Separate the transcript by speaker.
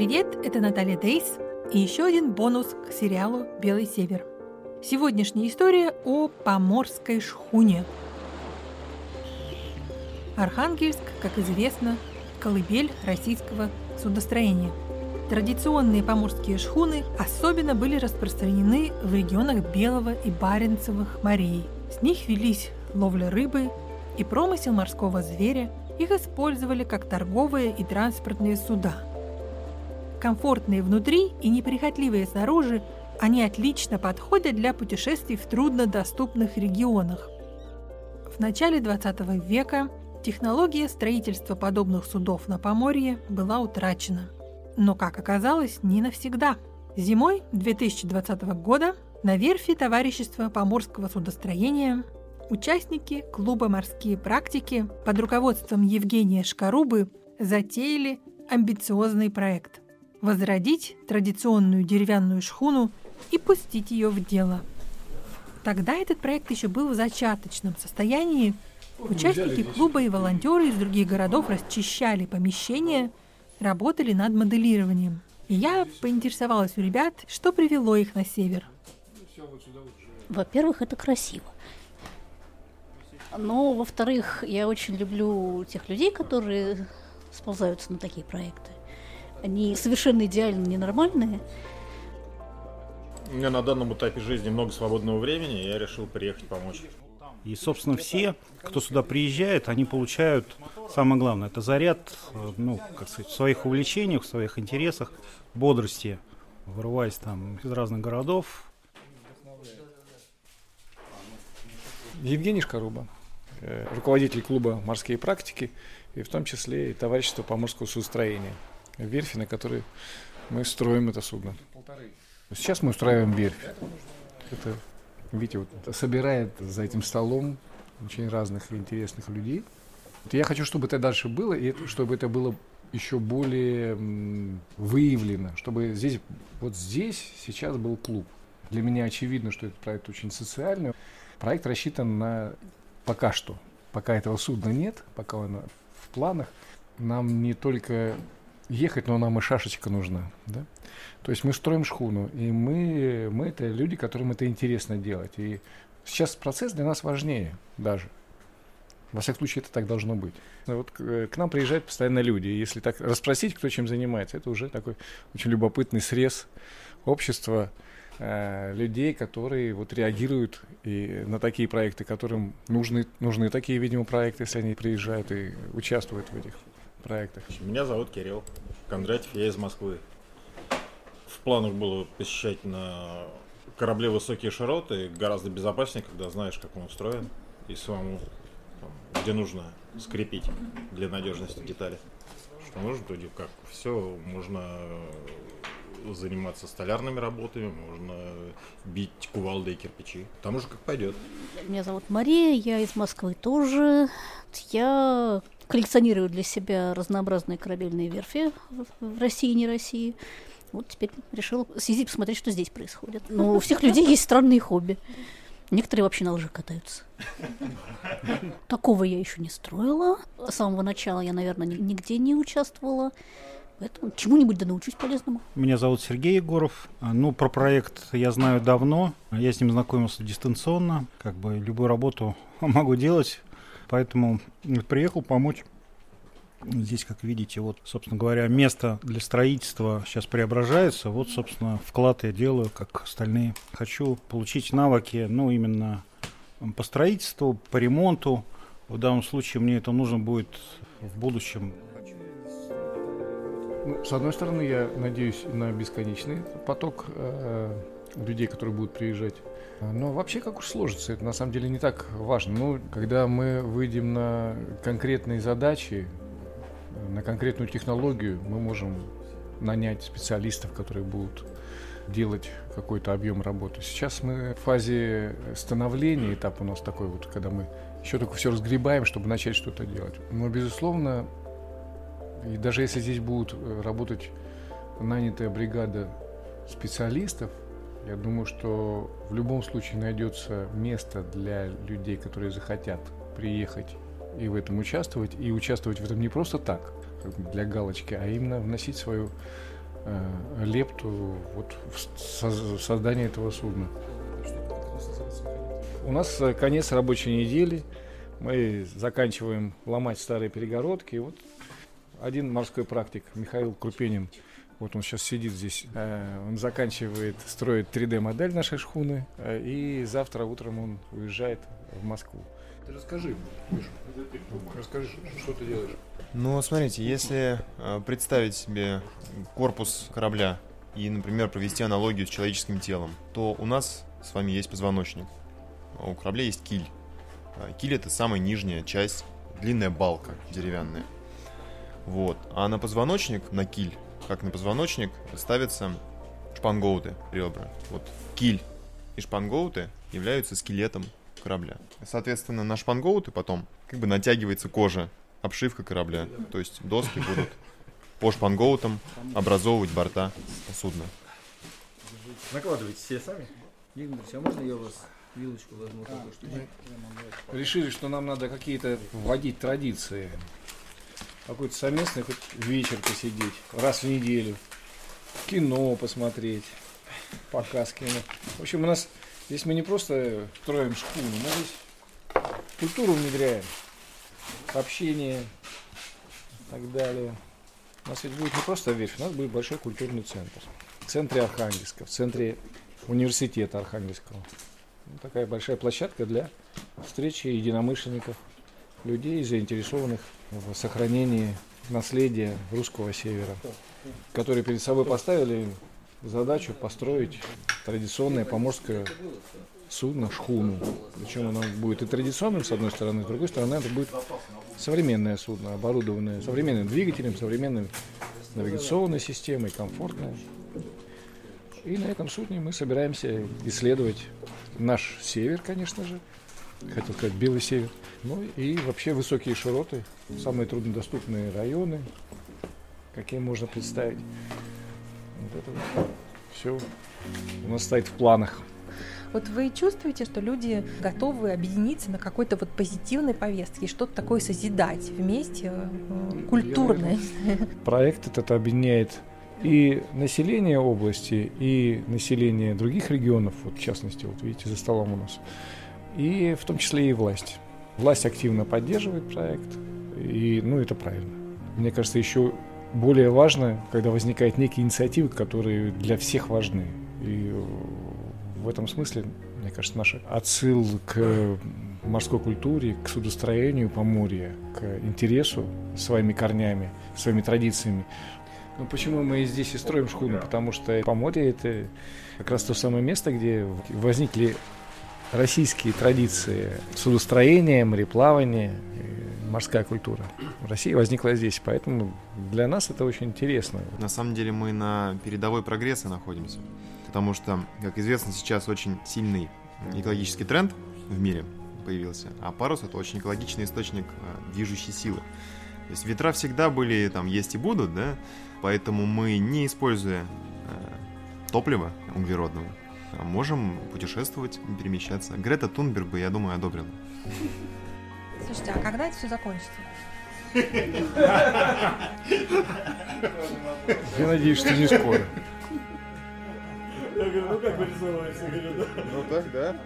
Speaker 1: Привет, это Наталья Дейс и еще один бонус к сериалу «Белый север». Сегодняшняя история о поморской шхуне. Архангельск, как известно, колыбель российского судостроения. Традиционные поморские шхуны особенно были распространены в регионах Белого и Баренцевых морей. С них велись ловля рыбы и промысел морского зверя. Их использовали как торговые и транспортные суда – Комфортные внутри и неприхотливые снаружи, они отлично подходят для путешествий в труднодоступных регионах. В начале 20 века технология строительства подобных судов на Поморье была утрачена. Но, как оказалось, не навсегда. Зимой 2020 года на верфи Товарищества поморского судостроения участники клуба «Морские практики» под руководством Евгения Шкарубы затеяли амбициозный проект – возродить традиционную деревянную шхуну и пустить ее в дело. Тогда этот проект еще был в зачаточном состоянии. Участники клуба и волонтеры из других городов расчищали помещения, работали над моделированием. И я поинтересовалась у ребят, что привело их на север.
Speaker 2: Во-первых, это красиво. Но, во-вторых, я очень люблю тех людей, которые сползаются на такие проекты. Они совершенно идеально ненормальные.
Speaker 3: У меня на данном этапе жизни много свободного времени, и я решил приехать помочь.
Speaker 4: И, собственно, все, кто сюда приезжает, они получают, самое главное, это заряд, ну, как сказать, в своих увлечениях, в своих интересах, бодрости, вырываясь там из разных городов.
Speaker 5: Евгений Шкаруба, э, руководитель клуба «Морские практики», и в том числе и товарищество поморского судостроения – верфи, на которой мы строим это судно. Сейчас мы устраиваем верфь. Это, видите, вот собирает за этим столом очень разных и интересных людей. Вот я хочу, чтобы это дальше было, и чтобы это было еще более выявлено, чтобы здесь, вот здесь сейчас был клуб. Для меня очевидно, что этот проект очень социальный. Проект рассчитан на пока что, пока этого судна нет, пока он в планах, нам не только ехать, но нам и шашечка нужна. Да? То есть мы строим шхуну, и мы, мы это люди, которым это интересно делать. И сейчас процесс для нас важнее даже. Во всяком случае, это так должно быть. Вот к, к нам приезжают постоянно люди. И если так расспросить, кто чем занимается, это уже такой очень любопытный срез общества э, людей, которые вот реагируют и на такие проекты, которым нужны, нужны такие, видимо, проекты, если они приезжают и участвуют в этих проектах?
Speaker 3: Меня зовут Кирилл Кондратьев, я из Москвы. В планах было посещать на корабле высокие широты, гораздо безопаснее, когда знаешь, как он устроен, и самому, там, где нужно скрепить для надежности детали. Что нужно, то как все, можно заниматься столярными работами, можно бить кувалды и кирпичи. Там уже как пойдет.
Speaker 2: Меня зовут Мария, я из Москвы тоже. Я коллекционирую для себя разнообразные корабельные верфи в России и не России. Вот теперь решил съездить посмотреть, что здесь происходит. Но у всех людей есть странные хобби. Некоторые вообще на лыжах катаются. Такого я еще не строила. С самого начала я, наверное, нигде не участвовала. Поэтому чему-нибудь да научусь полезному.
Speaker 4: Меня зовут Сергей Егоров. Ну, про проект я знаю давно. Я с ним знакомился дистанционно. Как бы любую работу могу делать Поэтому приехал помочь. Здесь, как видите, вот, собственно говоря, место для строительства сейчас преображается. Вот, собственно, вклад я делаю, как остальные. Хочу получить навыки, ну, именно по строительству, по ремонту. В данном случае мне это нужно будет в будущем.
Speaker 5: Ну, с одной стороны, я надеюсь на бесконечный поток э, людей, которые будут приезжать но вообще, как уж сложится, это на самом деле не так важно. Ну, когда мы выйдем на конкретные задачи, на конкретную технологию, мы можем нанять специалистов, которые будут делать какой-то объем работы. Сейчас мы в фазе становления, этап у нас такой вот, когда мы еще только все разгребаем, чтобы начать что-то делать. Но, безусловно, и даже если здесь будут э, работать нанятая бригада специалистов, я думаю, что в любом случае найдется место для людей, которые захотят приехать и в этом участвовать, и участвовать в этом не просто так, для галочки, а именно вносить свою э, лепту вот в создании этого судна. У нас э, конец рабочей недели. Мы заканчиваем ломать старые перегородки. И вот один морской практик, Михаил Крупенин, вот он сейчас сидит здесь, э, он заканчивает строить 3D-модель нашей шхуны, э, и завтра утром он уезжает в Москву. Ты расскажи, Миша, расскажи, что ты делаешь.
Speaker 6: Ну, смотрите, если представить себе корпус корабля и, например, провести аналогию с человеческим телом, то у нас с вами есть позвоночник у корабля есть киль. Киль это самая нижняя часть, длинная балка деревянная. Вот. А на позвоночник, на киль, как на позвоночник, ставятся шпангоуты, ребра. Вот киль и шпангоуты являются скелетом корабля. Соответственно, на шпангоуты потом как бы натягивается кожа, обшивка корабля. То есть доски будут по шпангоутам образовывать борта судна.
Speaker 5: Накладывайте все сами. Игорь, а можно я у вас вилочку возьму а, что. Решили, что нам надо какие-то вводить традиции. Какой-то совместный хоть вечер посидеть, раз в неделю. Кино посмотреть, показ кино. В общем, у нас здесь мы не просто строим школу, мы здесь культуру внедряем, общение и так далее. У нас ведь будет не просто верфь, у нас будет большой культурный центр. В центре Архангельска, в центре университета Архангельского такая большая площадка для встречи единомышленников, людей, заинтересованных в сохранении наследия русского севера, которые перед собой поставили задачу построить традиционное поморское судно, шхуну. Причем оно будет и традиционным, с одной стороны, с другой стороны, это будет современное судно, оборудованное современным двигателем, современной навигационной системой, комфортное. И на этом судне мы собираемся исследовать наш север, конечно же, хотел сказать белый север, ну и вообще высокие широты, самые труднодоступные районы, какие можно представить. Вот это вот все у нас стоит в планах.
Speaker 1: Вот вы чувствуете, что люди готовы объединиться на какой-то вот позитивной повестке, что-то такое созидать вместе, э, культурное?
Speaker 5: Проект этот объединяет и население области, и население других регионов, вот в частности, вот видите, за столом у нас, и в том числе и власть. Власть активно поддерживает проект, и, ну, это правильно. Мне кажется, еще более важно, когда возникают некие инициативы, которые для всех важны. И в этом смысле, мне кажется, наш отсыл к морской культуре, к судостроению Поморья, к интересу своими корнями, своими традициями, ну почему мы здесь и строим шхуну? Потому что Поморье это как раз то самое место, где возникли российские традиции судостроения, мореплавания, морская культура. Россия возникла здесь, поэтому для нас это очень интересно.
Speaker 6: На самом деле мы на передовой прогресса находимся, потому что, как известно, сейчас очень сильный экологический тренд в мире появился, а парус это очень экологичный источник э, движущей силы. То есть ветра всегда были, там, есть и будут, да, поэтому мы, не используя э, топлива углеродного, можем путешествовать, перемещаться. Грета Тунберг бы, я думаю, одобрила.
Speaker 1: Слушайте, а когда это все закончится?
Speaker 5: Я надеюсь, что не скоро.
Speaker 3: Я говорю, ну как вырисовывается, говорю, да.
Speaker 6: Ну так, да.